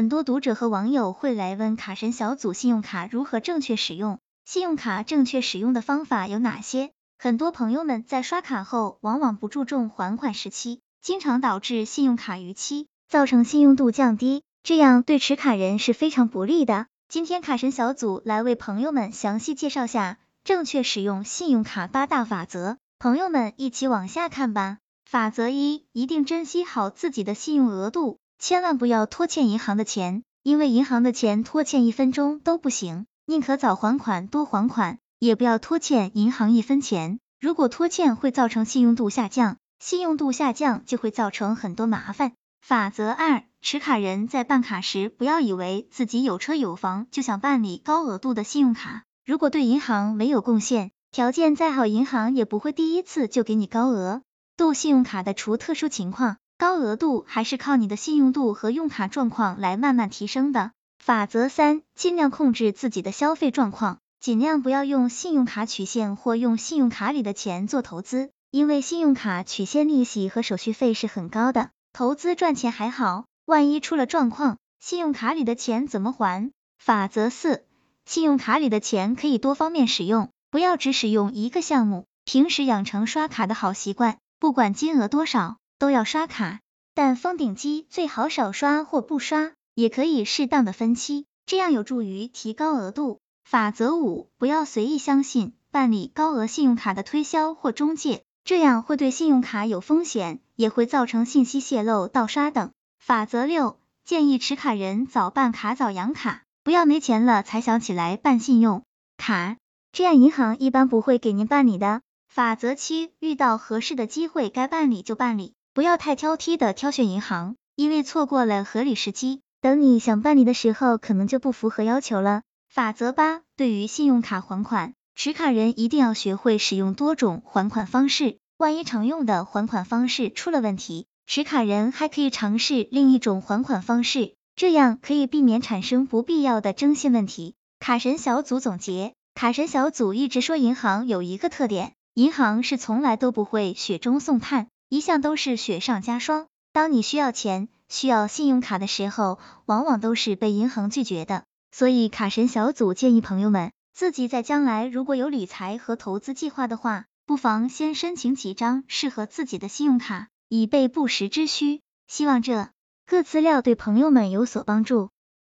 很多读者和网友会来问卡神小组信用卡如何正确使用，信用卡正确使用的方法有哪些？很多朋友们在刷卡后，往往不注重还款时期，经常导致信用卡逾期，造成信用度降低，这样对持卡人是非常不利的。今天卡神小组来为朋友们详细介绍下正确使用信用卡八大法则，朋友们一起往下看吧。法则一，一定珍惜好自己的信用额度。千万不要拖欠银行的钱，因为银行的钱拖欠一分钟都不行，宁可早还款多还款，也不要拖欠银行一分钱。如果拖欠会造成信用度下降，信用度下降就会造成很多麻烦。法则二，持卡人在办卡时，不要以为自己有车有房就想办理高额度的信用卡，如果对银行没有贡献，条件再好，银行也不会第一次就给你高额度信用卡的。除特殊情况。高额度还是靠你的信用度和用卡状况来慢慢提升的。法则三，尽量控制自己的消费状况，尽量不要用信用卡取现或用信用卡里的钱做投资，因为信用卡取现利息和手续费是很高的。投资赚钱还好，万一出了状况，信用卡里的钱怎么还？法则四，信用卡里的钱可以多方面使用，不要只使用一个项目，平时养成刷卡的好习惯，不管金额多少。都要刷卡，但封顶机最好少刷或不刷，也可以适当的分期，这样有助于提高额度。法则五，不要随意相信办理高额信用卡的推销或中介，这样会对信用卡有风险，也会造成信息泄露、盗刷等。法则六，建议持卡人早办卡早养卡，不要没钱了才想起来办信用卡，这样银行一般不会给您办理的。法则七，遇到合适的机会该办理就办理。不要太挑剔的挑选银行，因为错过了合理时机，等你想办理的时候，可能就不符合要求了。法则八，对于信用卡还款，持卡人一定要学会使用多种还款方式，万一常用的还款方式出了问题，持卡人还可以尝试另一种还款方式，这样可以避免产生不必要的征信问题。卡神小组总结，卡神小组一直说银行有一个特点，银行是从来都不会雪中送炭。一向都是雪上加霜。当你需要钱、需要信用卡的时候，往往都是被银行拒绝的。所以卡神小组建议朋友们，自己在将来如果有理财和投资计划的话，不妨先申请几张适合自己的信用卡，以备不时之需。希望这个资料对朋友们有所帮助。